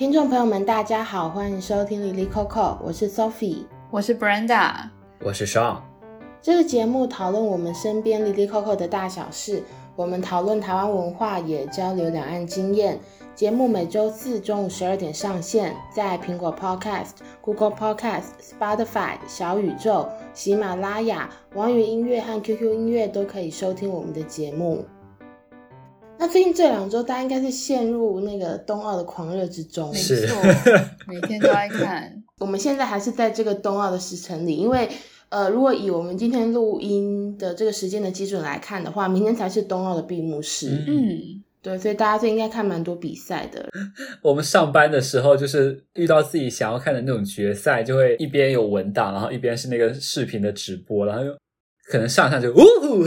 听众朋友们，大家好，欢迎收听《Lily Coco》，我是 Sophie，我是 Brenda，我是 Sean。这个节目讨论我们身边 Lily Coco 的大小事，我们讨论台湾文化，也交流两岸经验。节目每周四中午十二点上线，在苹果 Podcast、Google Podcast、Spotify、小宇宙、喜马拉雅、网易音乐和 QQ 音乐都可以收听我们的节目。那最近这两周，大家应该是陷入那个冬奥的狂热之中，是没错，每天都在看。我们现在还是在这个冬奥的时程里，因为呃，如果以我们今天录音的这个时间的基准来看的话，明天才是冬奥的闭幕式。嗯，对，所以大家最应该看蛮多比赛的。我们上班的时候，就是遇到自己想要看的那种决赛，就会一边有文档，然后一边是那个视频的直播，然后又可能上上就呜呼。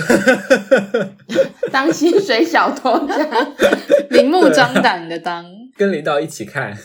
当薪水小偷这样，明目张胆的当，跟领导一起看。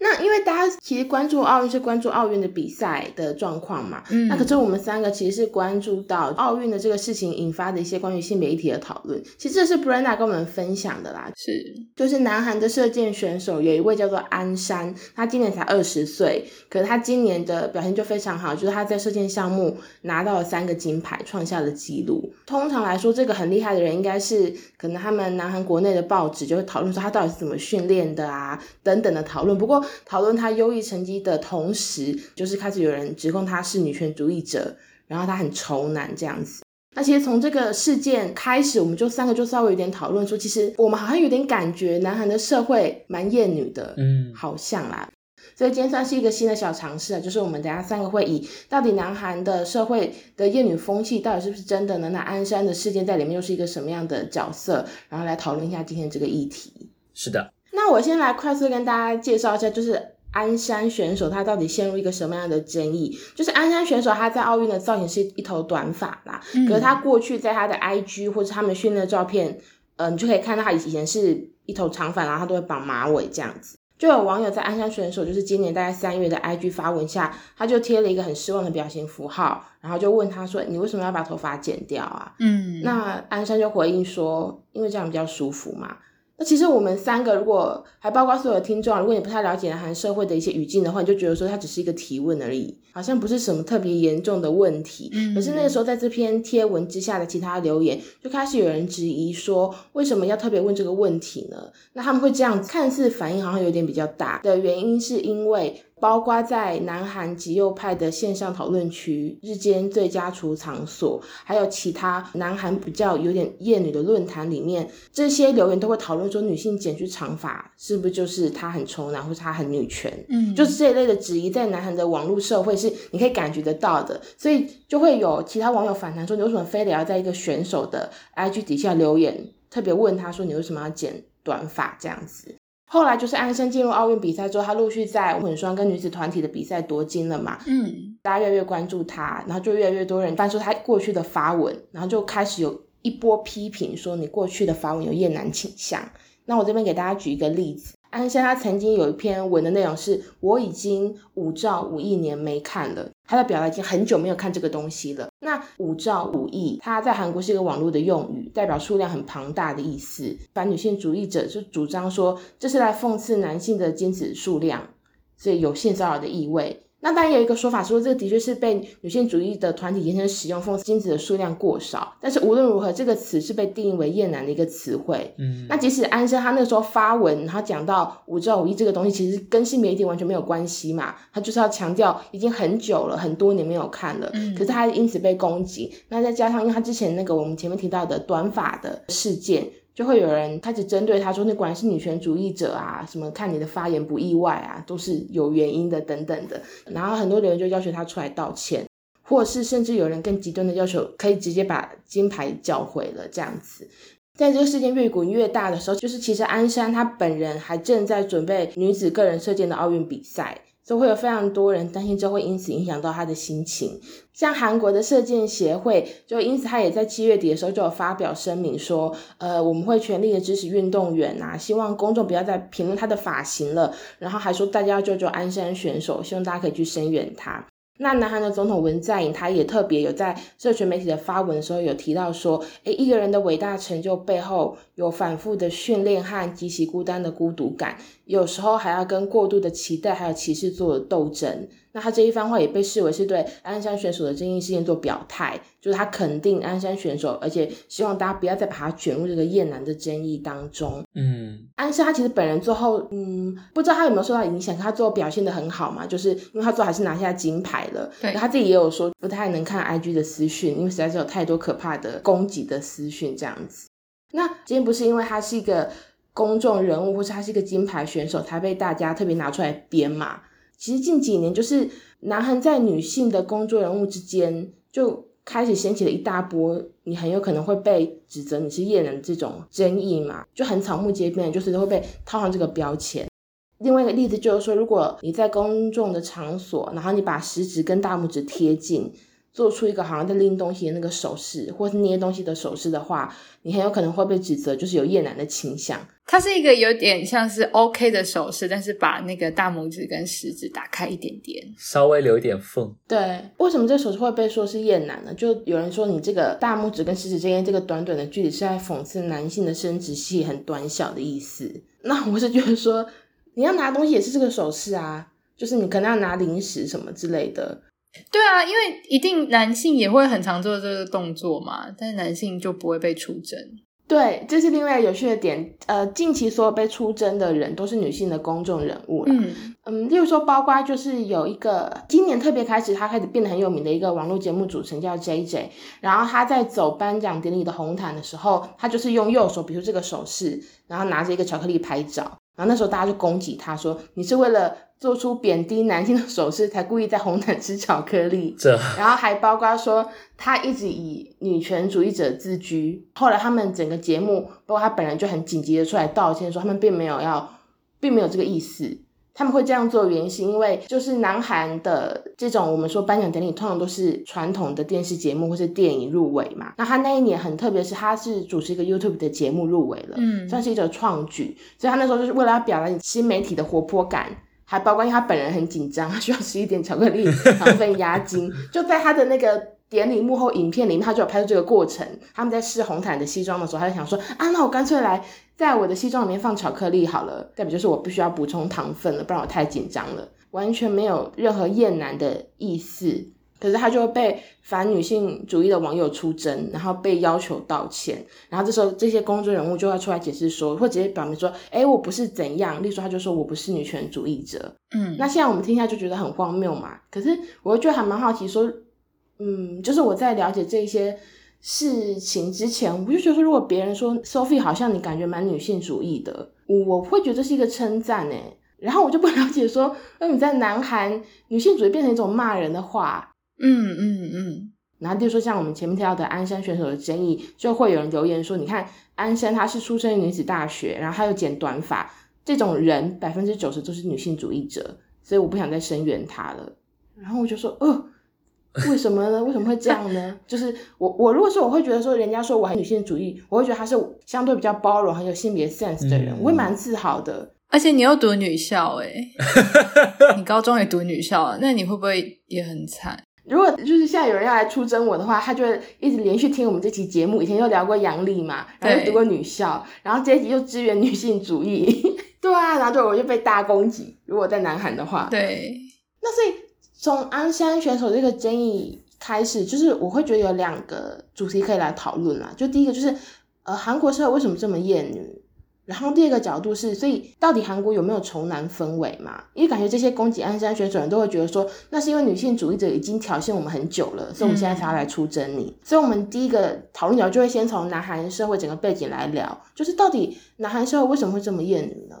那因为大家其实关注奥运是关注奥运的比赛的状况嘛，嗯，那可是我们三个其实是关注到奥运的这个事情引发的一些关于性别议题的讨论。其实这是 Brenda 跟我们分享的啦，是就是南韩的射箭选手有一位叫做安山，他今年才二十岁，可是他今年的表现就非常好，就是他在射箭项目拿到了三个金牌，创下了纪录。通常来说，这个很厉害的人应该是可能他们南韩国内的报纸就会讨论说他到底是怎么训练的啊等等的讨论。不过讨论他优异成绩的同时，就是开始有人指控他是女权主义者，然后他很仇男这样子。那其实从这个事件开始，我们就三个就稍微有点讨论说，其实我们好像有点感觉南韩的社会蛮厌女的，嗯，好像啦。所以今天算是一个新的小尝试啊，就是我们等下三个会以到底南韩的社会的厌女风气到底是不是真的呢？那鞍山的事件在里面又是一个什么样的角色？然后来讨论一下今天这个议题。是的。那我先来快速跟大家介绍一下，就是鞍山选手他到底陷入一个什么样的争议？就是鞍山选手他在奥运的造型是一头短发啦，嗯、可是他过去在他的 IG 或者他们训练的照片，呃，你就可以看到他以前是一头长发，然后他都会绑马尾这样子。就有网友在鞍山选手就是今年大概三月的 IG 发文下，他就贴了一个很失望的表情符号，然后就问他说：“你为什么要把头发剪掉啊？”嗯，那鞍山就回应说：“因为这样比较舒服嘛。”那其实我们三个，如果还包括所有的听众，如果你不太了解南韩社会的一些语境的话，你就觉得说它只是一个提问而已，好像不是什么特别严重的问题。嗯。可是那个时候，在这篇贴文之下的其他留言，就开始有人质疑说，为什么要特别问这个问题呢？那他们会这样子，看似反应好像有点比较大的原因，是因为。包括在南韩极右派的线上讨论区、日间最佳储藏所，还有其他南韩比较有点厌女的论坛里面，这些留言都会讨论说，女性剪去长发是不是就是她很丑男，或是她很女权？嗯，就是这一类的质疑，在南韩的网络社会是你可以感觉得到的，所以就会有其他网友反弹说，你为什么非得要在一个选手的 IG 底下留言，特别问他说你为什么要剪短发这样子？后来就是安生进入奥运比赛之后，他陆续在混双跟女子团体的比赛夺金了嘛。嗯，大家越来越关注他，然后就越来越多人翻出他过去的发文，然后就开始有一波批评，说你过去的发文有厌男倾向。那我这边给大家举一个例子。安山他曾经有一篇文的内容是，我已经五兆五亿年没看了，他的表达已经很久没有看这个东西了。那五兆五亿，它在韩国是一个网络的用语，代表数量很庞大的意思。反女性主义者就主张说，这是来讽刺男性的精子数量，所以有性骚扰的意味。那当然有一个说法说，这个的确是被女性主义的团体延伸使用，讽刺精子的数量过少。但是无论如何，这个词是被定义为厌男的一个词汇。嗯，那即使安生他那个时候发文，然后讲到五兆五亿这个东西，其实跟性别议题完全没有关系嘛。他就是要强调已经很久了，很多年没有看了。嗯，可是他因此被攻击。那再加上因为他之前那个我们前面提到的短发的事件。就会有人开始针对他说，你果然是女权主义者啊，什么看你的发言不意外啊，都是有原因的等等的。然后很多人就要求他出来道歉，或是甚至有人更极端的要求，可以直接把金牌缴回了这样子。在这个事件越滚越大的时候，就是其实安山他本人还正在准备女子个人射箭的奥运比赛。都会有非常多人担心，这会因此影响到他的心情。像韩国的射箭协会，就因此他也在七月底的时候就有发表声明说，呃，我们会全力的支持运动员啊，希望公众不要再评论他的发型了。然后还说大家要救救鞍山选手，希望大家可以去声援他。那南韩的总统文在寅他也特别有在社群媒体的发文的时候有提到说，诶，一个人的伟大成就背后有反复的训练和极其孤单的孤独感，有时候还要跟过度的期待还有歧视做斗争。那他这一番话也被视为是对鞍山选手的争议事件做表态，就是他肯定鞍山选手，而且希望大家不要再把他卷入这个厌男的争议当中。嗯，安山他其实本人最后，嗯，不知道他有没有受到影响，他最后表现的很好嘛，就是因为他最后还是拿下金牌了。对，他自己也有说不太能看 IG 的私讯，因为实在是有太多可怕的攻击的私讯这样子。那今天不是因为他是一个公众人物，或是他是一个金牌选手，才被大家特别拿出来编嘛？其实近几年，就是南韩在女性的工作人物之间，就开始掀起了一大波，你很有可能会被指责你是厌男的这种争议嘛，就很草木皆兵，就是都会被套上这个标签。另外一个例子就是说，如果你在公众的场所，然后你把食指跟大拇指贴近。做出一个好像在拎东西的那个手势，或是捏东西的手势的话，你很有可能会被指责就是有厌男的倾向。它是一个有点像是 OK 的手势，但是把那个大拇指跟食指打开一点点，稍微留一点缝。对，为什么这手势会被说是厌男呢？就有人说你这个大拇指跟食指之间这个短短的距离是在讽刺男性的生殖器很短小的意思。那我是觉得说，你要拿东西也是这个手势啊，就是你可能要拿零食什么之类的。对啊，因为一定男性也会很常做这个动作嘛，但是男性就不会被出征。对，这是另外有趣的点。呃，近期所有被出征的人都是女性的公众人物了。嗯嗯，例如说，包括就是有一个今年特别开始，他开始变得很有名的一个网络节目主持人叫 JJ，然后他在走颁奖典礼的红毯的时候，他就是用右手比如这个手势，然后拿着一个巧克力拍照。然后那时候大家就攻击他说：“你是为了做出贬低男性的手势，才故意在红毯吃巧克力。”这，然后还包括说他一直以女权主义者自居。后来他们整个节目，包括他本人就很紧急的出来道歉，说他们并没有要，并没有这个意思。他们会这样做原因是因为，就是南韩的这种我们说颁奖典礼，通常都是传统的电视节目或是电影入围嘛。那他那一年很特别，是他是主持一个 YouTube 的节目入围了，嗯，算是一种创举。所以他那时候就是为了要表达新媒体的活泼感，还包括他本人很紧张，他需要吃一点巧克力 糖分压惊，就在他的那个。典礼幕后影片里面，他就有拍出这个过程。他们在试红毯的西装的时候，他就想说：啊，那我干脆来在我的西装里面放巧克力好了，代表就是我必须要补充糖分了，不然我太紧张了。完全没有任何厌男的意思，可是他就被反女性主义的网友出征，然后被要求道歉。然后这时候这些公众人物就要出来解释说，或直接表明说：哎，我不是怎样。例如说，他就说我不是女权主义者。嗯，那现在我们听下就觉得很荒谬嘛。可是我就觉得还蛮好奇说。嗯，就是我在了解这些事情之前，我就觉得说，如果别人说 Sophie 好像你感觉蛮女性主义的，我会觉得这是一个称赞诶。然后我就不了解说，那你在南韩女性主义变成一种骂人的话，嗯嗯嗯。然后就说像我们前面提到的安山选手的争议，就会有人留言说，你看安山她是出生于女子大学，然后她又剪短发，这种人百分之九十都是女性主义者，所以我不想再声援她了。然后我就说，哦。为什么呢？为什么会这样呢？就是我，我如果说我会觉得说，人家说我很女性主义，我会觉得他是相对比较包容、很有性别 sense 的人，嗯、我会蛮自豪的。而且你又读女校、欸，诶 你高中也读女校，那你会不会也很惨？如果就是现在有人要来出征我的话，他就会一直连续听我们这期节目。以前又聊过杨丽嘛，然后又读过女校，然后这一集又支援女性主义，对啊，然后就我就被大攻击。如果在南韩的话，对，那所以。从安山选手这个争议开始，就是我会觉得有两个主题可以来讨论啦。就第一个就是，呃，韩国社会为什么这么厌女？然后第二个角度是，所以到底韩国有没有仇男氛围嘛？因为感觉这些攻击安山选手人都会觉得说，那是因为女性主义者已经挑衅我们很久了，所以我们现在才要来出征你。嗯、所以，我们第一个讨论角就会先从南韩社会整个背景来聊，就是到底南韩社会为什么会这么厌女呢？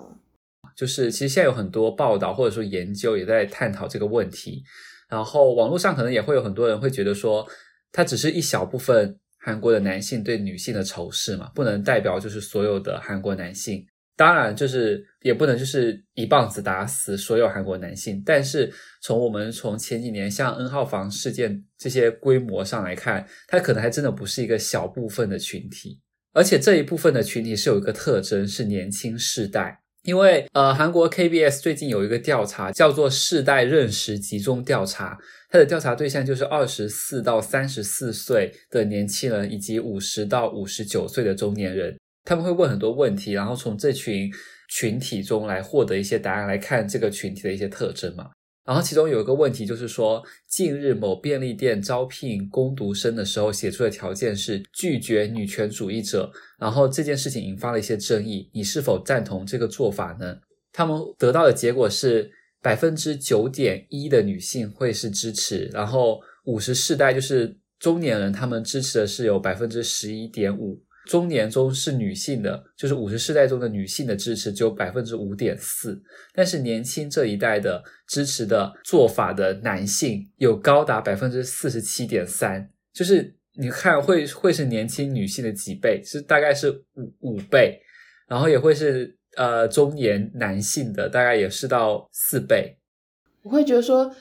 就是其实现在有很多报道或者说研究也在探讨这个问题，然后网络上可能也会有很多人会觉得说，它只是一小部分韩国的男性对女性的仇视嘛，不能代表就是所有的韩国男性。当然，就是也不能就是一棒子打死所有韩国男性。但是从我们从前几年像 N 号房事件这些规模上来看，它可能还真的不是一个小部分的群体，而且这一部分的群体是有一个特征，是年轻世代。因为呃，韩国 KBS 最近有一个调查，叫做世代认识集中调查，他的调查对象就是二十四到三十四岁的年轻人，以及五十到五十九岁的中年人。他们会问很多问题，然后从这群群体中来获得一些答案，来看这个群体的一些特征嘛。然后其中有一个问题就是说，近日某便利店招聘工读生的时候写出的条件是拒绝女权主义者，然后这件事情引发了一些争议，你是否赞同这个做法呢？他们得到的结果是。百分之九点一的女性会是支持，然后五十世代就是中年人，他们支持的是有百分之十一点五。中年中是女性的，就是五十世代中的女性的支持只有百分之五点四，但是年轻这一代的支持的做法的男性有高达百分之四十七点三，就是你看会会是年轻女性的几倍，是大概是五五倍，然后也会是。呃，中年男性的大概也是到四倍，我会觉得说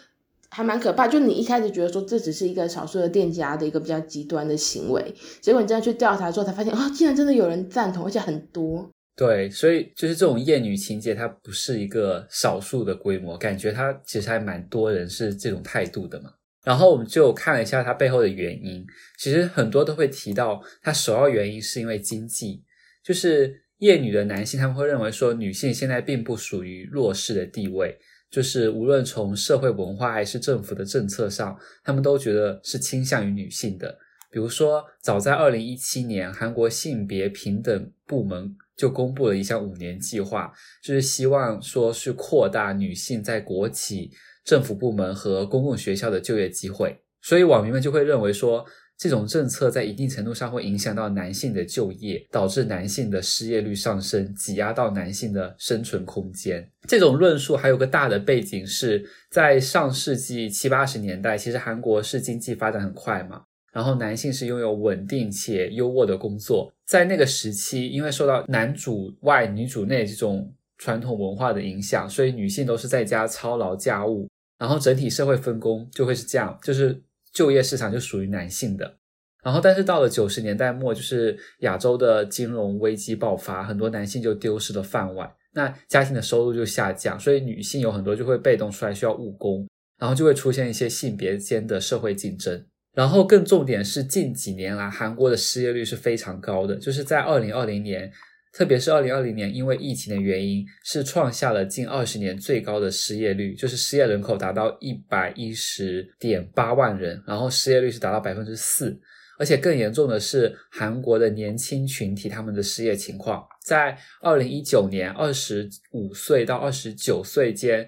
还蛮可怕。就你一开始觉得说这只是一个少数的店家的一个比较极端的行为，结果你这样去调查之后才发现，啊、哦，竟然真的有人赞同，而且很多。对，所以就是这种厌女情节，它不是一个少数的规模，感觉它其实还蛮多人是这种态度的嘛。然后我们就看了一下它背后的原因，其实很多都会提到，它首要原因是因为经济，就是。厌女的男性，他们会认为说，女性现在并不属于弱势的地位，就是无论从社会文化还是政府的政策上，他们都觉得是倾向于女性的。比如说，早在二零一七年，韩国性别平等部门就公布了一项五年计划，就是希望说是扩大女性在国企、政府部门和公共学校的就业机会。所以网民们就会认为说，这种政策在一定程度上会影响到男性的就业，导致男性的失业率上升，挤压到男性的生存空间。这种论述还有个大的背景是在上世纪七八十年代，其实韩国是经济发展很快嘛，然后男性是拥有稳定且优渥的工作。在那个时期，因为受到男主外女主内这种传统文化的影响，所以女性都是在家操劳家务，然后整体社会分工就会是这样，就是。就业市场就属于男性的，然后但是到了九十年代末，就是亚洲的金融危机爆发，很多男性就丢失了饭碗，那家庭的收入就下降，所以女性有很多就会被动出来需要务工，然后就会出现一些性别间的社会竞争，然后更重点是近几年来韩国的失业率是非常高的，就是在二零二零年。特别是二零二零年，因为疫情的原因，是创下了近二十年最高的失业率，就是失业人口达到一百一十点八万人，然后失业率是达到百分之四，而且更严重的是韩国的年轻群体他们的失业情况，在二零一九年，二十五岁到二十九岁间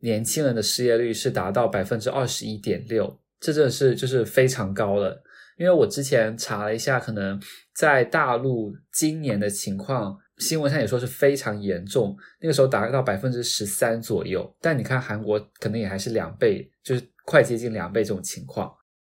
年轻人的失业率是达到百分之二十一点六，这真的是就是非常高了。因为我之前查了一下，可能在大陆今年的情况，新闻上也说是非常严重，那个时候达到百分之十三左右。但你看韩国可能也还是两倍，就是快接近两倍这种情况。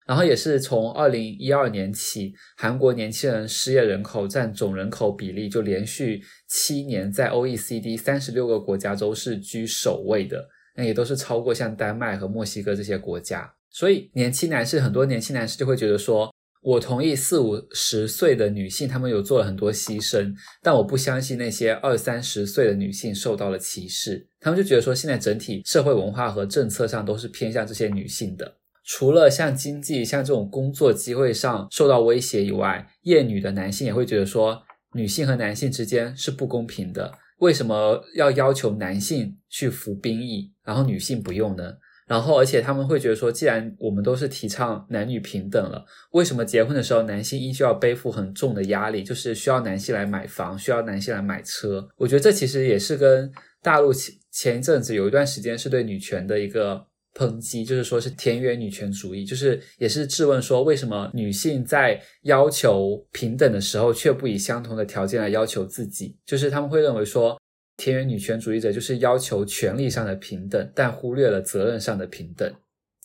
然后也是从二零一二年起，韩国年轻人失业人口占总人口比例就连续七年在 OECD 三十六个国家都是居首位的，那也都是超过像丹麦和墨西哥这些国家。所以，年轻男士很多年轻男士就会觉得说，我同意四五十岁的女性，她们有做了很多牺牲，但我不相信那些二三十岁的女性受到了歧视。他们就觉得说，现在整体社会文化和政策上都是偏向这些女性的。除了像经济、像这种工作机会上受到威胁以外，厌女的男性也会觉得说，女性和男性之间是不公平的。为什么要要求男性去服兵役，然后女性不用呢？然后，而且他们会觉得说，既然我们都是提倡男女平等了，为什么结婚的时候男性依旧要背负很重的压力，就是需要男性来买房，需要男性来买车？我觉得这其实也是跟大陆前前一阵子有一段时间是对女权的一个抨击，就是说是田园女权主义，就是也是质问说，为什么女性在要求平等的时候，却不以相同的条件来要求自己？就是他们会认为说。田园女权主义者就是要求权利上的平等，但忽略了责任上的平等。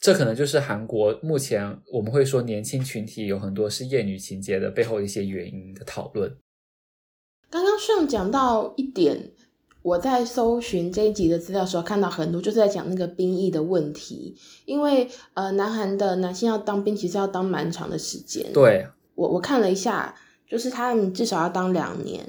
这可能就是韩国目前我们会说年轻群体有很多是厌女情结的背后一些原因的讨论。刚刚上讲到一点，我在搜寻这一集的资料的时候看到很多就是在讲那个兵役的问题，因为呃，南韩的男性要当兵其实要当蛮长的时间。对，我我看了一下，就是他们至少要当两年。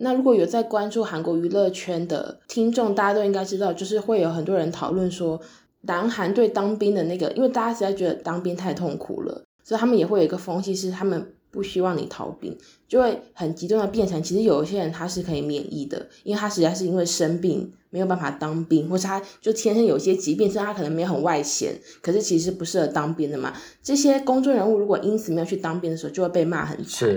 那如果有在关注韩国娱乐圈的听众，大家都应该知道，就是会有很多人讨论说，南韩对当兵的那个，因为大家实在觉得当兵太痛苦了，所以他们也会有一个风气，是他们不希望你逃兵，就会很极端的变成，其实有一些人他是可以免疫的，因为他实在是因为生病没有办法当兵，或是他就天生有一些疾病，虽然他可能没有很外显，可是其实不适合当兵的嘛。这些公众人物如果因此没有去当兵的时候，就会被骂很惨。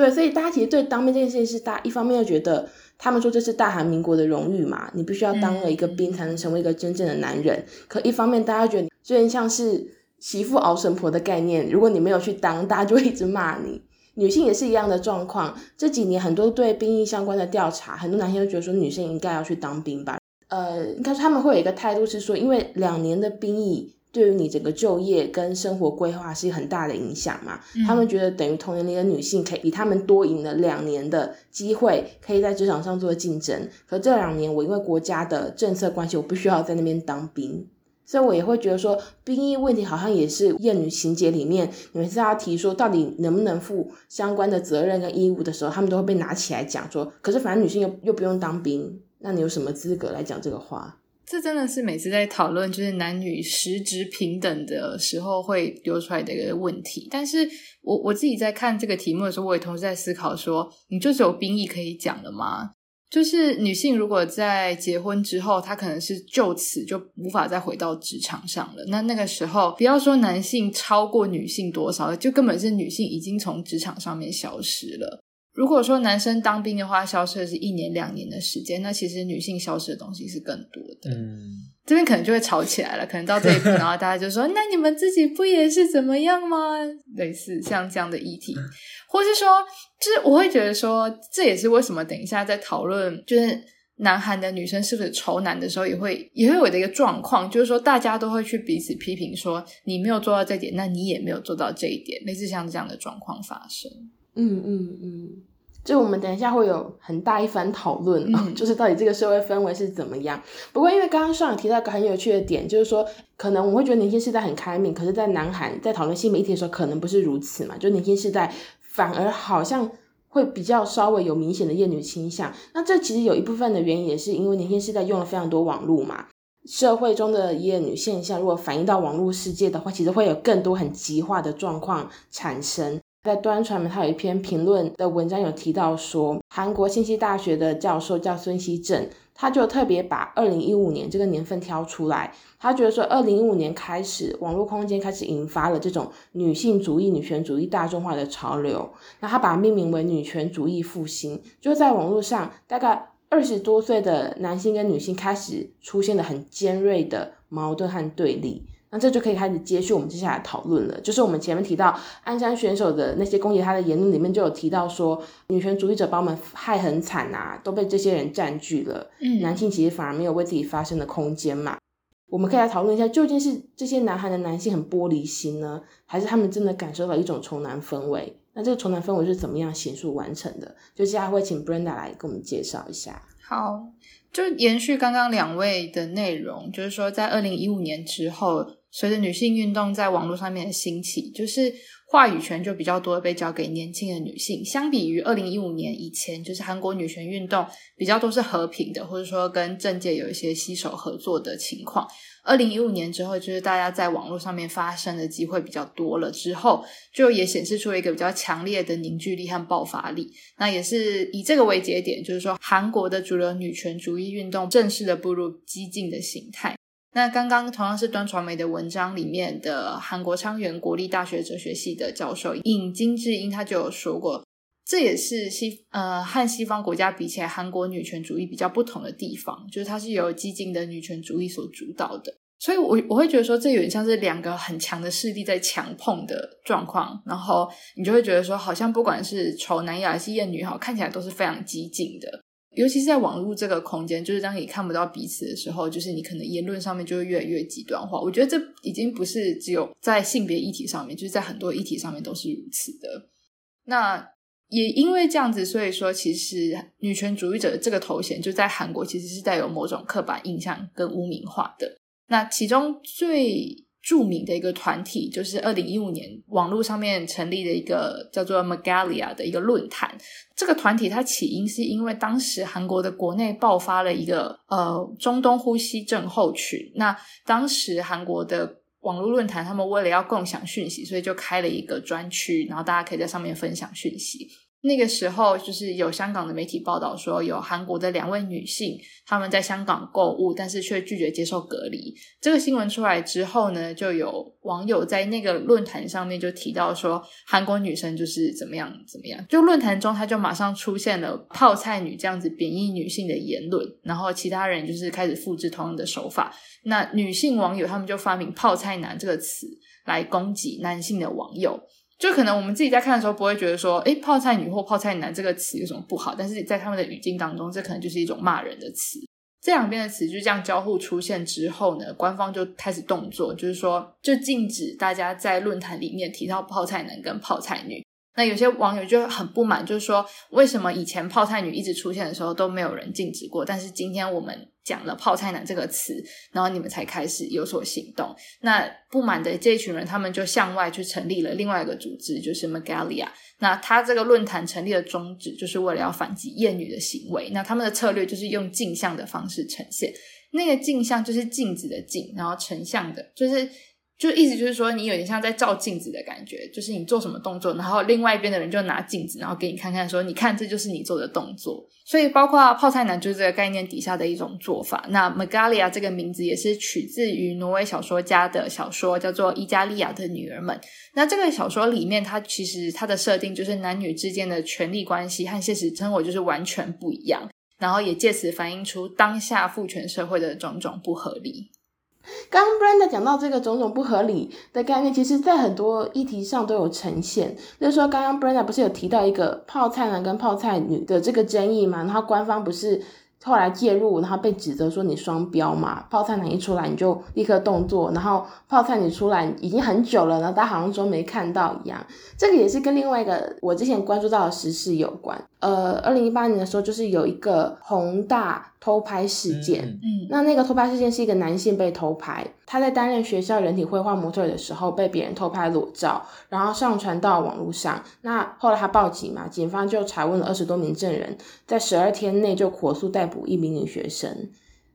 对，所以大家其实对当兵这件事情是大一方面又觉得。他们说这是大韩民国的荣誉嘛，你必须要当了一个兵才能成为一个真正的男人。嗯、可一方面，大家觉得有点像是媳妇熬成婆的概念，如果你没有去当，大家就会一直骂你。女性也是一样的状况。这几年很多对兵役相关的调查，很多男性都觉得说女性应该要去当兵吧。呃，应该说他们会有一个态度是说，因为两年的兵役。对于你整个就业跟生活规划是很大的影响嘛？嗯、他们觉得等于同年龄的女性可以比他们多赢了两年的机会，可以在职场上做竞争。可这两年我因为国家的政策关系，我不需要在那边当兵，所以我也会觉得说兵役问题好像也是厌女情节里面，你们是要提说到底能不能负相关的责任跟义务的时候，他们都会被拿起来讲说，可是反正女性又又不用当兵，那你有什么资格来讲这个话？这真的是每次在讨论就是男女实质平等的时候会丢出来的一个问题。但是我我自己在看这个题目的时候，我也同时在思考说，你就只有兵役可以讲了吗？就是女性如果在结婚之后，她可能是就此就无法再回到职场上了。那那个时候，不要说男性超过女性多少，就根本是女性已经从职场上面消失了。如果说男生当兵的话，消失的是一年两年的时间，那其实女性消失的东西是更多的。嗯，这边可能就会吵起来了，可能到这一步，然后大家就说：“那你们自己不也是怎么样吗？”类似像这样的议题，或是说，就是我会觉得说，这也是为什么等一下在讨论就是南韩的女生是不是仇男的时候，也会也会有的一个状况，就是说大家都会去彼此批评说你没有做到这点，那你也没有做到这一点，类似像这样的状况发生。嗯嗯嗯，就我们等一下会有很大一番讨论，嗯、就是到底这个社会氛围是怎么样。不过因为刚刚上有提到一个很有趣的点，就是说可能我会觉得年轻世代很开明，可是，在南韩在讨论新媒体的时候，可能不是如此嘛。就年轻世代反而好像会比较稍微有明显的厌女倾向。那这其实有一部分的原因也是因为年轻世代用了非常多网络嘛，社会中的厌女现象如果反映到网络世界的话，其实会有更多很极化的状况产生。在端传媒，他有一篇评论的文章有提到说，韩国信息大学的教授叫孙熙正，他就特别把二零一五年这个年份挑出来，他觉得说，二零一五年开始，网络空间开始引发了这种女性主义、女权主义大众化的潮流，那他把它命名为女权主义复兴，就在网络上，大概二十多岁的男性跟女性开始出现了很尖锐的矛盾和对立。那这就可以开始接续我们接下来讨论了，就是我们前面提到鞍山选手的那些攻击他的言论里面就有提到说，女权主义者把我们害很惨啊，都被这些人占据了，嗯，男性其实反而没有为自己发声的空间嘛。我们可以来讨论一下，究竟是这些男孩的男性很玻璃心呢，还是他们真的感受到一种仇男氛围？那这个仇男氛围是怎么样显著完成的？就接下来会请 Brenda 来跟我们介绍一下。好，就延续刚刚两位的内容，就是说在二零一五年之后。随着女性运动在网络上面的兴起，就是话语权就比较多的被交给年轻的女性。相比于二零一五年以前，就是韩国女权运动比较都是和平的，或者说跟政界有一些携手合作的情况。二零一五年之后，就是大家在网络上面发声的机会比较多了之后，就也显示出了一个比较强烈的凝聚力和爆发力。那也是以这个为节点，就是说韩国的主流女权主义运动正式的步入激进的形态。那刚刚同样是端传媒的文章里面的韩国昌原国立大学哲学系的教授尹金智英，他就有说过，这也是西呃和西方国家比起来，韩国女权主义比较不同的地方，就是它是由激进的女权主义所主导的。所以我，我会觉得说，这有点像是两个很强的势力在强碰的状况，然后你就会觉得说，好像不管是丑男也还是厌女好，看起来都是非常激进的。尤其是在网络这个空间，就是当你看不到彼此的时候，就是你可能言论上面就会越来越极端化。我觉得这已经不是只有在性别议题上面，就是在很多议题上面都是如此的。那也因为这样子，所以说其实女权主义者这个头衔，就在韩国其实是带有某种刻板印象跟污名化的。那其中最著名的一个团体，就是二零一五年网络上面成立的一个叫做 Magalia 的一个论坛。这个团体它起因是因为当时韩国的国内爆发了一个呃中东呼吸症候群。那当时韩国的网络论坛他们为了要共享讯息，所以就开了一个专区，然后大家可以在上面分享讯息。那个时候，就是有香港的媒体报道说，有韩国的两位女性，她们在香港购物，但是却拒绝接受隔离。这个新闻出来之后呢，就有网友在那个论坛上面就提到说，韩国女生就是怎么样怎么样。就论坛中，他就马上出现了“泡菜女”这样子贬义女性的言论，然后其他人就是开始复制同样的手法。那女性网友他们就发明“泡菜男”这个词来攻击男性的网友。就可能我们自己在看的时候不会觉得说，诶，泡菜女或泡菜男这个词有什么不好？但是在他们的语境当中，这可能就是一种骂人的词。这两边的词就这样交互出现之后呢，官方就开始动作，就是说，就禁止大家在论坛里面提到泡菜男跟泡菜女。那有些网友就很不满，就是说，为什么以前泡菜女一直出现的时候都没有人禁止过，但是今天我们讲了泡菜男这个词，然后你们才开始有所行动。那不满的这群人，他们就向外去成立了另外一个组织，就是 Magalia。那他这个论坛成立的宗旨，就是为了要反击厌女的行为。那他们的策略就是用镜像的方式呈现，那个镜像就是镜子的镜，然后成像的，就是。就意思就是说，你有点像在照镜子的感觉，就是你做什么动作，然后另外一边的人就拿镜子，然后给你看看，说你看这就是你做的动作。所以，包括泡菜男就是这个概念底下的一种做法。那 Magalia 这个名字也是取自于挪威小说家的小说，叫做《伊加利亚的女儿们》。那这个小说里面，它其实它的设定就是男女之间的权力关系和现实生活就是完全不一样，然后也借此反映出当下父权社会的种种不合理。刚刚 Brenda 讲到这个种种不合理的概念，其实在很多议题上都有呈现。就是说，刚刚 Brenda 不是有提到一个泡菜男跟泡菜女的这个争议嘛？然后官方不是。后来介入，然后被指责说你双标嘛？泡菜男一出来你就立刻动作，然后泡菜女出来已经很久了，然后大家好像说没看到一样。这个也是跟另外一个我之前关注到的时事有关。呃，二零一八年的时候，就是有一个宏大偷拍事件。嗯，那那个偷拍事件是一个男性被偷拍，他在担任学校人体绘画模特的时候被别人偷拍裸照，然后上传到网络上。那后来他报警嘛，警方就查问了二十多名证人，在十二天内就火速逮捕一名女学生。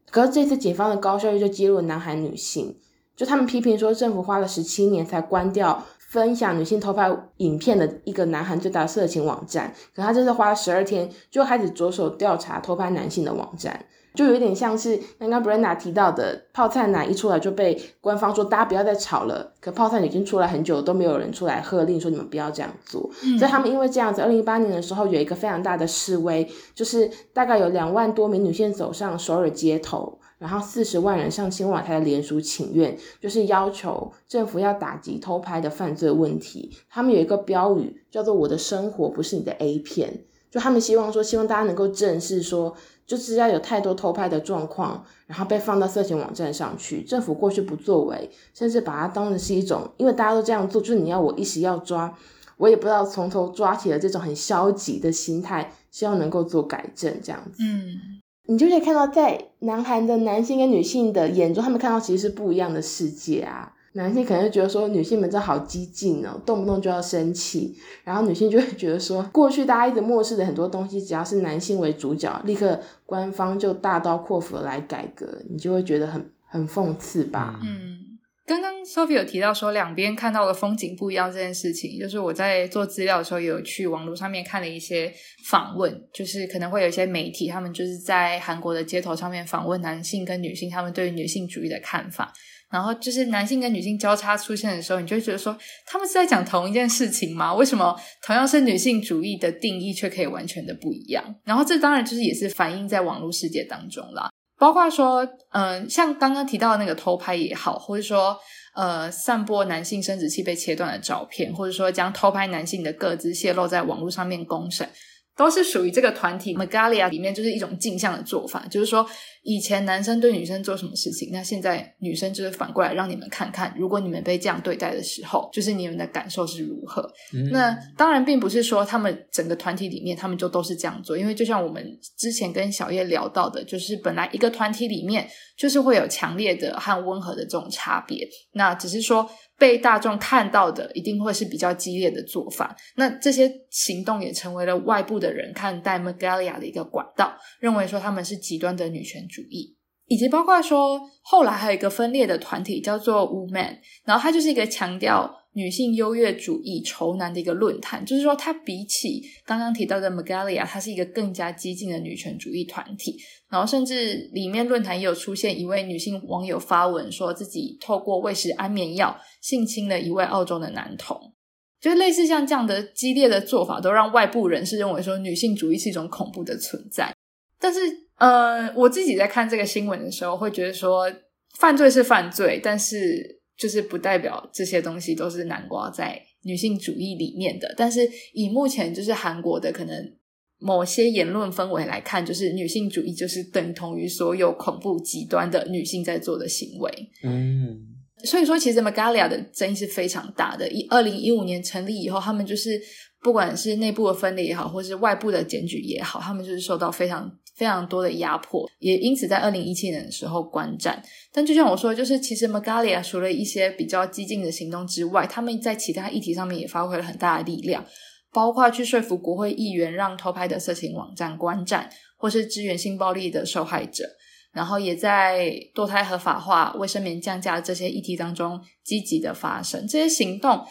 可是这次警方的高效率就揭露了男孩女性，就他们批评说政府花了十七年才关掉。分享女性偷拍影片的一个南韩最大的色情网站，可他这次花了十二天就开始着手调查偷拍男性的网站，就有点像是刚刚 Brenda 提到的泡菜男一出来就被官方说大家不要再吵了，可泡菜女已经出来很久都没有人出来喝令说你们不要这样做，嗯、所以他们因为这样子，二零一八年的时候有一个非常大的示威，就是大概有两万多名女性走上首尔街头。然后四十万人上青瓦台的联署请愿，就是要求政府要打击偷拍的犯罪问题。他们有一个标语叫做“我的生活不是你的 A 片”，就他们希望说，希望大家能够正视说，就是要有太多偷拍的状况，然后被放到色情网站上去。政府过去不作为，甚至把它当成是一种，因为大家都这样做，就是你要我一时要抓，我也不知道从头抓起了这种很消极的心态，希望能够做改正这样子。嗯。你就可以看到，在南韩的男性跟女性的眼中，他们看到其实是不一样的世界啊。男性可能就觉得说，女性们这好激进哦，动不动就要生气；然后女性就会觉得说，过去大家一直漠视的很多东西，只要是男性为主角，立刻官方就大刀阔斧的来改革，你就会觉得很很讽刺吧。嗯。刚刚 Sophie 有提到说，两边看到的风景不一样这件事情，就是我在做资料的时候，有去网络上面看了一些访问，就是可能会有一些媒体，他们就是在韩国的街头上面访问男性跟女性，他们对于女性主义的看法。然后就是男性跟女性交叉出现的时候，你就会觉得说，他们是在讲同一件事情吗？为什么同样是女性主义的定义，却可以完全的不一样？然后这当然就是也是反映在网络世界当中啦。包括说，嗯、像刚刚提到的那个偷拍也好，或者说，呃，散播男性生殖器被切断的照片，或者说将偷拍男性的个资泄露在网络上面公审，都是属于这个团体 Magalia 里面，就是一种镜像的做法，就是说以前男生对女生做什么事情，那现在女生就是反过来让你们看看，如果你们被这样对待的时候，就是你们的感受是如何。嗯、那当然并不是说他们整个团体里面他们就都是这样做，因为就像我们之前跟小叶聊到的，就是本来一个团体里面就是会有强烈的和温和的这种差别，那只是说。被大众看到的一定会是比较激烈的做法，那这些行动也成为了外部的人看待 Magalia 的一个管道，认为说他们是极端的女权主义，以及包括说后来还有一个分裂的团体叫做 Woman，然后它就是一个强调。女性优越主义仇男的一个论坛，就是说，它比起刚刚提到的 Magalia，它是一个更加激进的女权主义团体。然后，甚至里面论坛也有出现一位女性网友发文，说自己透过喂食安眠药性侵了一位澳洲的男童。就是类似像这样的激烈的做法，都让外部人士认为说女性主义是一种恐怖的存在。但是，呃，我自己在看这个新闻的时候，会觉得说，犯罪是犯罪，但是。就是不代表这些东西都是南瓜在女性主义里面的，但是以目前就是韩国的可能某些言论氛围来看，就是女性主义就是等同于所有恐怖极端的女性在做的行为。嗯，所以说其实 Magalia 的争议是非常大的。一二零一五年成立以后，他们就是不管是内部的分裂也好，或是外部的检举也好，他们就是受到非常。非常多的压迫，也因此在二零一七年的时候关战。但就像我说，就是其实 Magalia 除了一些比较激进的行动之外，他们在其他议题上面也发挥了很大的力量，包括去说服国会议员让偷拍的色情网站关站，或是支援性暴力的受害者，然后也在堕胎合法化、卫生棉降价这些议题当中积极的发生。这些行动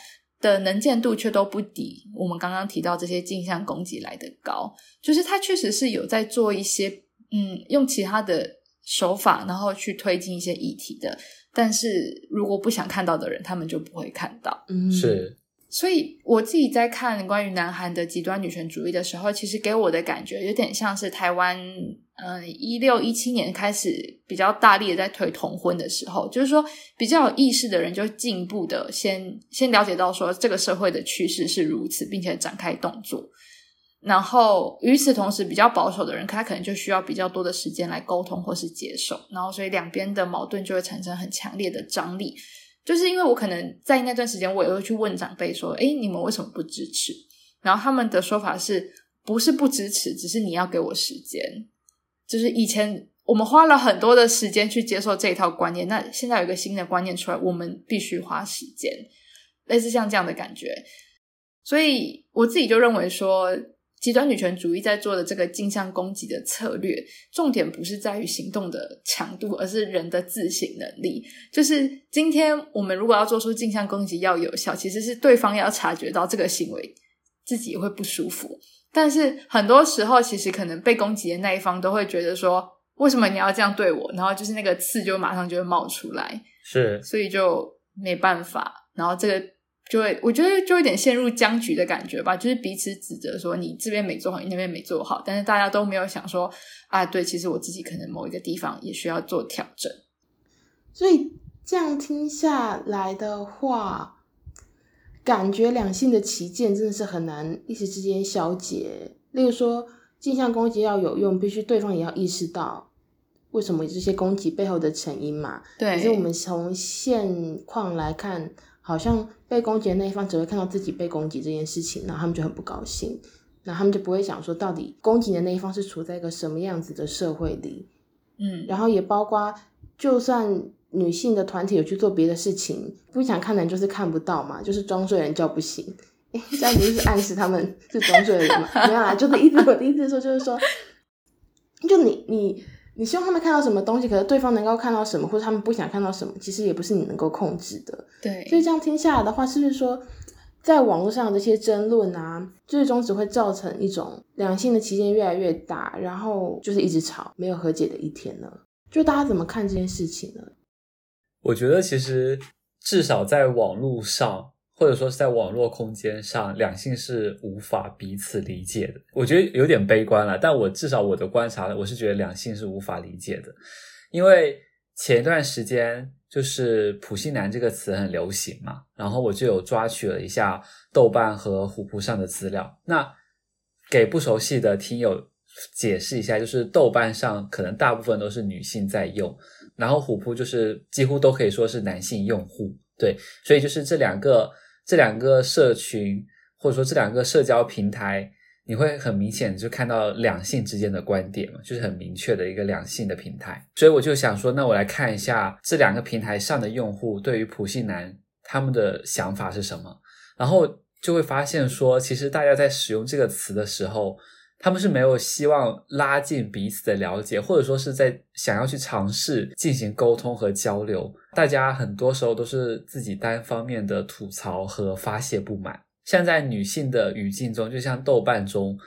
的能见度却都不敌我们刚刚提到这些镜像攻击来的高，就是他确实是有在做一些，嗯，用其他的手法，然后去推进一些议题的。但是如果不想看到的人，他们就不会看到。嗯，是。所以我自己在看关于南韩的极端女权主义的时候，其实给我的感觉有点像是台湾。嗯，一六一七年开始比较大力的在推同婚的时候，就是说比较有意识的人就进步的先先了解到说这个社会的趋势是如此，并且展开动作。然后与此同时，比较保守的人，他可能就需要比较多的时间来沟通或是接受。然后所以两边的矛盾就会产生很强烈的张力。就是因为我可能在那段时间，我也会去问长辈说：“诶，你们为什么不支持？”然后他们的说法是不是不支持，只是你要给我时间。就是以前我们花了很多的时间去接受这一套观念，那现在有一个新的观念出来，我们必须花时间，类似像这样的感觉。所以我自己就认为说，极端女权主义在做的这个镜像攻击的策略，重点不是在于行动的强度，而是人的自省能力。就是今天我们如果要做出镜像攻击要有效，其实是对方要察觉到这个行为，自己也会不舒服。但是很多时候，其实可能被攻击的那一方都会觉得说：“为什么你要这样对我？”然后就是那个刺就马上就会冒出来，是，所以就没办法。然后这个就会，我觉得就有点陷入僵局的感觉吧，就是彼此指责说你这边没做好，你那边没做好，但是大家都没有想说啊，对，其实我自己可能某一个地方也需要做调整。所以这样听下来的话。感觉两性的歧见真的是很难一时之间消解。例如说，镜像攻击要有用，必须对方也要意识到为什么这些攻击背后的成因嘛。对。可是我们从现况来看，好像被攻击的那一方只会看到自己被攻击这件事情，然后他们就很不高兴，然后他们就不会想说，到底攻击的那一方是处在一个什么样子的社会里。嗯。然后也包括，就算。女性的团体有去做别的事情，不想看的人就是看不到嘛，就是装睡人叫不醒，诶这样不是暗示他们是装睡的人吗？没有啦，就是意思我的意思说就是说，就你你你希望他们看到什么东西，可是对方能够看到什么，或者他们不想看到什么，其实也不是你能够控制的。对，所以这样听下来的话，是不是说，在网络上的这些争论啊，最终只会造成一种两性的期间越来越大，然后就是一直吵，没有和解的一天呢？就大家怎么看这件事情呢？我觉得其实至少在网络上，或者说是在网络空间上，两性是无法彼此理解的。我觉得有点悲观了，但我至少我的观察，我是觉得两性是无法理解的。因为前一段时间就是“普信男”这个词很流行嘛，然后我就有抓取了一下豆瓣和虎扑上的资料。那给不熟悉的听友解释一下，就是豆瓣上可能大部分都是女性在用，然后虎扑就是几乎都可以说是男性用户。对，所以就是这两个这两个社群，或者说这两个社交平台，你会很明显就看到两性之间的观点嘛，就是很明确的一个两性的平台。所以我就想说，那我来看一下这两个平台上的用户对于普信男他们的想法是什么，然后就会发现说，其实大家在使用这个词的时候。他们是没有希望拉近彼此的了解，或者说是在想要去尝试进行沟通和交流。大家很多时候都是自己单方面的吐槽和发泄不满。像在女性的语境中，就像豆瓣中，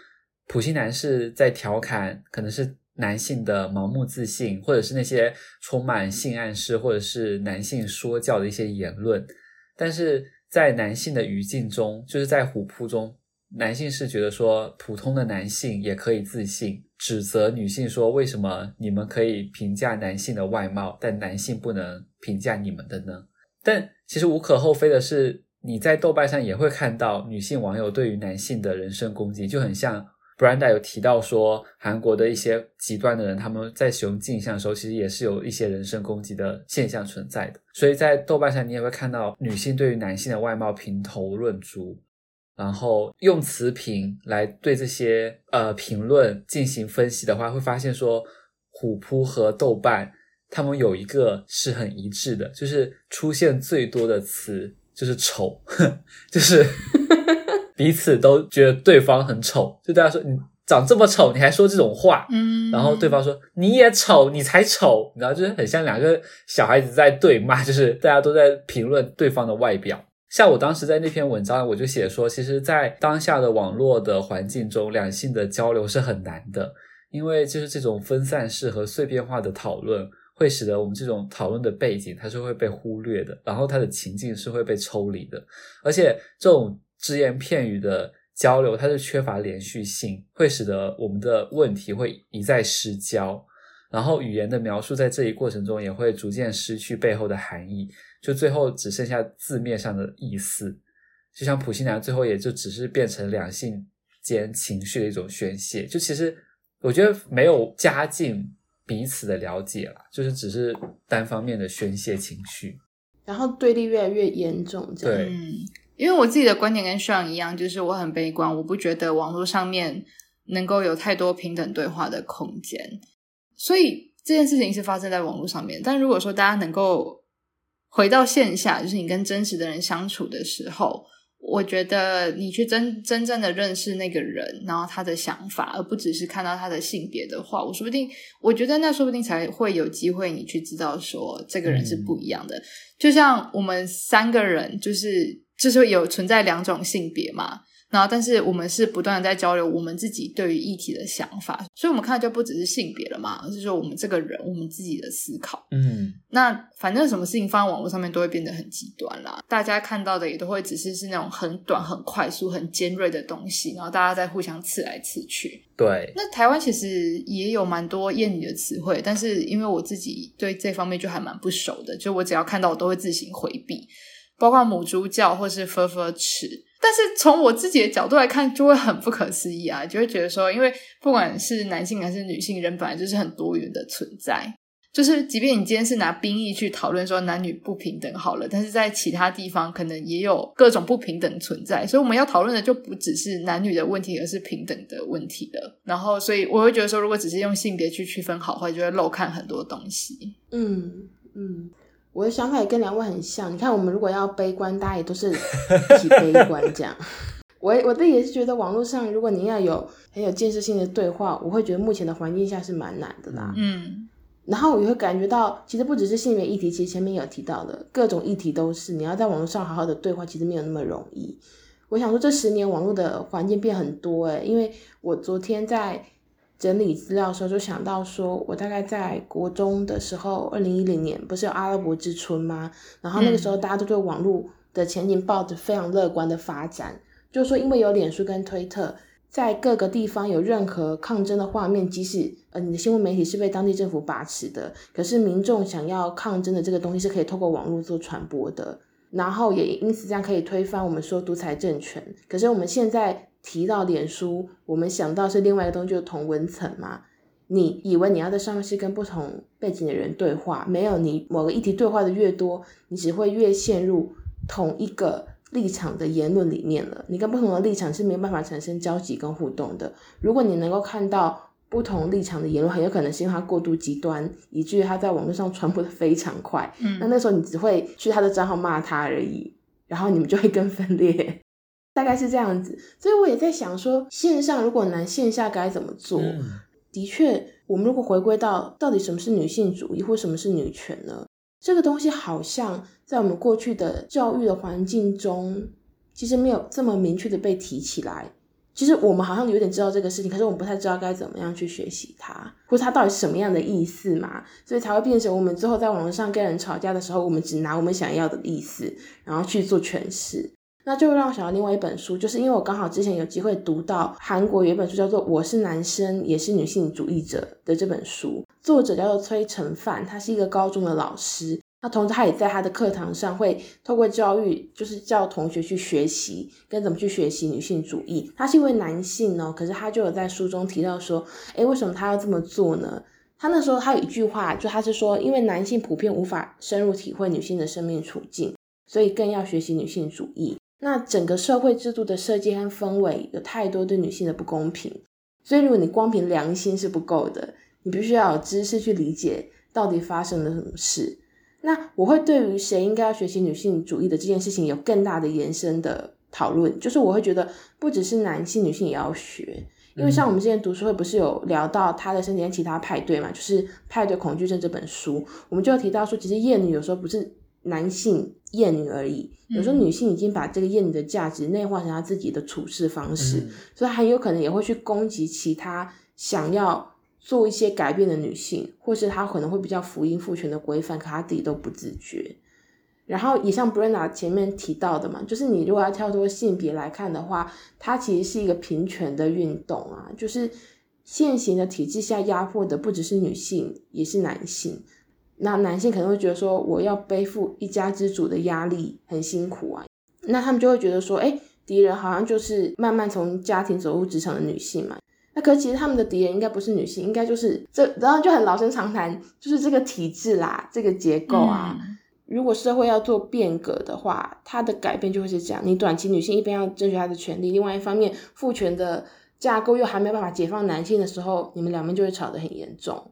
普信男是在调侃可能是男性的盲目自信，或者是那些充满性暗示或者是男性说教的一些言论。但是在男性的语境中，就是在虎扑中。男性是觉得说，普通的男性也可以自信，指责女性说，为什么你们可以评价男性的外貌，但男性不能评价你们的呢？但其实无可厚非的是，你在豆瓣上也会看到女性网友对于男性的人身攻击，就很像 Brenda 有提到说，韩国的一些极端的人，他们在使用镜像的时候，其实也是有一些人身攻击的现象存在的。所以在豆瓣上，你也会看到女性对于男性的外貌评头论足。然后用词评来对这些呃评论进行分析的话，会发现说虎扑和豆瓣他们有一个是很一致的，就是出现最多的词就是丑，就是 彼此都觉得对方很丑，就大家说你长这么丑，你还说这种话，嗯，然后对方说你也丑，你才丑，你知道就是很像两个小孩子在对骂，就是大家都在评论对方的外表。像我当时在那篇文章，我就写说，其实，在当下的网络的环境中，两性的交流是很难的，因为就是这种分散式和碎片化的讨论，会使得我们这种讨论的背景它是会被忽略的，然后它的情境是会被抽离的，而且这种只言片语的交流，它是缺乏连续性，会使得我们的问题会一再失焦，然后语言的描述在这一过程中也会逐渐失去背后的含义。就最后只剩下字面上的意思，就像普信男最后也就只是变成两性间情绪的一种宣泄。就其实我觉得没有加进彼此的了解了，就是只是单方面的宣泄情绪，然后对立越来越严重。对，嗯，因为我自己的观点跟 Sean 一样，就是我很悲观，我不觉得网络上面能够有太多平等对话的空间。所以这件事情是发生在网络上面，但如果说大家能够。回到线下，就是你跟真实的人相处的时候，我觉得你去真真正的认识那个人，然后他的想法，而不只是看到他的性别的话，我说不定，我觉得那说不定才会有机会你去知道说这个人是不一样的。嗯、就像我们三个人，就是就是有存在两种性别嘛。然后，但是我们是不断的在交流我们自己对于议题的想法，所以我们看的就不只是性别了嘛，而是说我们这个人，我们自己的思考。嗯，那反正什么事情放在网络上面都会变得很极端啦，大家看到的也都会只是是那种很短、很快速、很尖锐的东西，然后大家在互相刺来刺去。对，那台湾其实也有蛮多厌女的词汇，但是因为我自己对这方面就还蛮不熟的，就我只要看到我都会自行回避，包括母猪教或是佛佛池。但是从我自己的角度来看，就会很不可思议啊！就会觉得说，因为不管是男性还是女性，人本来就是很多元的存在。就是即便你今天是拿兵役去讨论说男女不平等好了，但是在其他地方可能也有各种不平等存在。所以我们要讨论的就不只是男女的问题，而是平等的问题了。然后，所以我会觉得说，如果只是用性别去区分好坏，就会漏看很多东西。嗯嗯。我的想法也跟两位很像。你看，我们如果要悲观，大家也都是一起悲观这样。我我自己也是觉得，网络上如果您要有很有建设性的对话，我会觉得目前的环境下是蛮难的啦。嗯。然后我也会感觉到，其实不只是性别议题，其实前面有提到的各种议题都是，你要在网络上好好的对话，其实没有那么容易。我想说，这十年网络的环境变很多诶，因为我昨天在。整理资料的时候就想到说，我大概在国中的时候，二零一零年不是有阿拉伯之春吗？然后那个时候大家都对网络的前景抱着非常乐观的发展，就是说因为有脸书跟推特，在各个地方有任何抗争的画面，即使呃你的新闻媒体是被当地政府把持的，可是民众想要抗争的这个东西是可以透过网络做传播的，然后也因此这样可以推翻我们说独裁政权。可是我们现在。提到脸书，我们想到是另外一个东西，就是同文层嘛。你以为你要在上面是跟不同背景的人对话，没有，你某个议题对话的越多，你只会越陷入同一个立场的言论里面了。你跟不同的立场是没有办法产生交集跟互动的。如果你能够看到不同立场的言论，很有可能是因为它过度极端，以至于它在网络上传播的非常快。嗯，那那时候你只会去他的账号骂他而已，然后你们就会更分裂，大概是这样子。所以我也在想说，线上如果难，线下该怎么做？嗯的确，我们如果回归到到底什么是女性主义或什么是女权呢？这个东西好像在我们过去的教育的环境中，其实没有这么明确的被提起来。其实我们好像有点知道这个事情，可是我们不太知道该怎么样去学习它，或者它到底是什么样的意思嘛？所以才会变成我们之后在网络上跟人吵架的时候，我们只拿我们想要的意思，然后去做诠释。那就让我想到另外一本书，就是因为我刚好之前有机会读到韩国有一本书叫做《我是男生也是女性主义者》的这本书，作者叫做崔成范，他是一个高中的老师，那同时他也在他的课堂上会透过教育，就是教同学去学习跟怎么去学习女性主义。他是一位男性哦，可是他就有在书中提到说，诶，为什么他要这么做呢？他那时候他有一句话，就他是说，因为男性普遍无法深入体会女性的生命处境，所以更要学习女性主义。那整个社会制度的设计和氛围有太多对女性的不公平，所以如果你光凭良心是不够的，你必须要有知识去理解到底发生了什么事。那我会对于谁应该要学习女性主义的这件事情有更大的延伸的讨论，就是我会觉得不只是男性，女性也要学，因为像我们之前读书会不是有聊到他的身体跟其他派对嘛，就是《派对恐惧症》这本书，我们就有提到说，其实厌女有时候不是。男性厌女而已，有时候女性已经把这个厌女的价值内化成她自己的处事方式，嗯、所以很有可能也会去攻击其他想要做一些改变的女性，或是她可能会比较福音父权的规范，可她自己都不自觉。然后也像 Brenna 前面提到的嘛，就是你如果要跳脱性别来看的话，它其实是一个平权的运动啊，就是现行的体制下压迫的不只是女性，也是男性。那男性可能会觉得说，我要背负一家之主的压力很辛苦啊，那他们就会觉得说，哎，敌人好像就是慢慢从家庭走入职场的女性嘛。那可是其实他们的敌人应该不是女性，应该就是这，然后就很老生常谈，就是这个体制啦，这个结构啊。嗯、如果社会要做变革的话，它的改变就会是这样：你短期女性一边要争取她的权利，另外一方面父权的架构又还没有办法解放男性的时候，你们两边就会吵得很严重。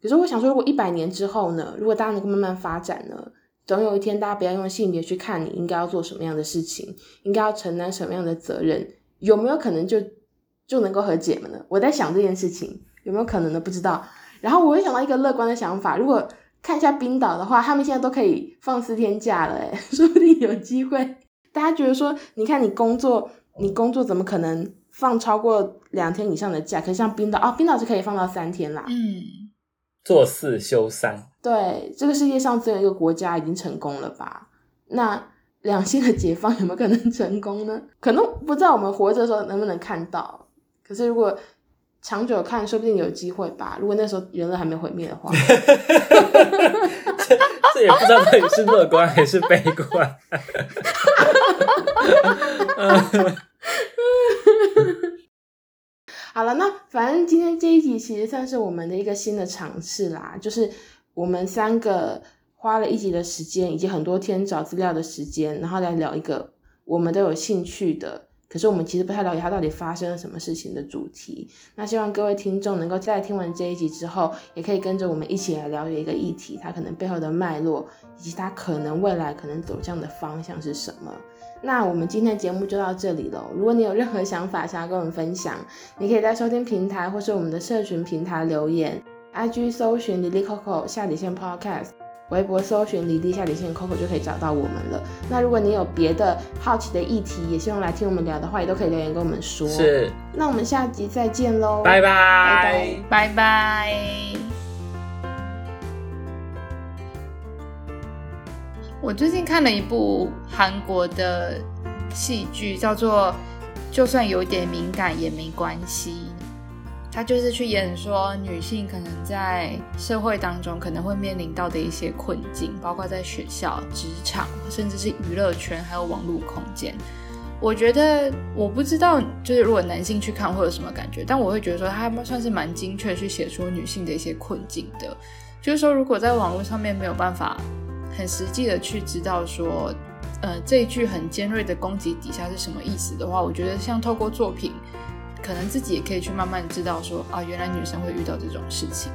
可是我想说，如果一百年之后呢？如果大家能够慢慢发展呢？总有一天，大家不要用性别去看你应该要做什么样的事情，应该要承担什么样的责任，有没有可能就就能够和解了呢？我在想这件事情有没有可能呢？不知道。然后我又想到一个乐观的想法，如果看一下冰岛的话，他们现在都可以放四天假了，诶，说不定有机会。大家觉得说，你看你工作，你工作怎么可能放超过两天以上的假？可是像冰岛，哦，冰岛是可以放到三天啦。嗯。做四休三，对，这个世界上只有一个国家已经成功了吧？那两性的解放有没有可能成功呢？可能不知道我们活着的时候能不能看到。可是如果长久看，说不定有机会吧。如果那时候人类还没毁灭的话，这 这也不知道到底是乐观还是悲观。好了，那反正今天这一集其实算是我们的一个新的尝试啦，就是我们三个花了一集的时间，以及很多天找资料的时间，然后来聊一个我们都有兴趣的，可是我们其实不太了解它到底发生了什么事情的主题。那希望各位听众能够在听完这一集之后，也可以跟着我们一起来了解一个议题，它可能背后的脉络，以及它可能未来可能走向的方向是什么。那我们今天的节目就到这里了。如果你有任何想法想要跟我们分享，你可以在收听平台或是我们的社群平台留言，IG 搜寻哩哩扣扣下底线 Podcast，微博搜寻哩哩下底线 Coco 就可以找到我们了。那如果你有别的好奇的议题，也希望来听我们聊的话，也都可以留言跟我们说。是。那我们下集再见喽，拜拜，拜拜，拜拜。我最近看了一部韩国的戏剧，叫做《就算有点敏感也没关系》。他就是去演说女性可能在社会当中可能会面临到的一些困境，包括在学校、职场，甚至是娱乐圈，还有网络空间。我觉得我不知道，就是如果男性去看会有什么感觉，但我会觉得说他算是蛮精确去写出女性的一些困境的。就是说，如果在网络上面没有办法很实际的去知道说，呃，这一句很尖锐的攻击底下是什么意思的话，我觉得像透过作品，可能自己也可以去慢慢知道说，啊，原来女生会遇到这种事情。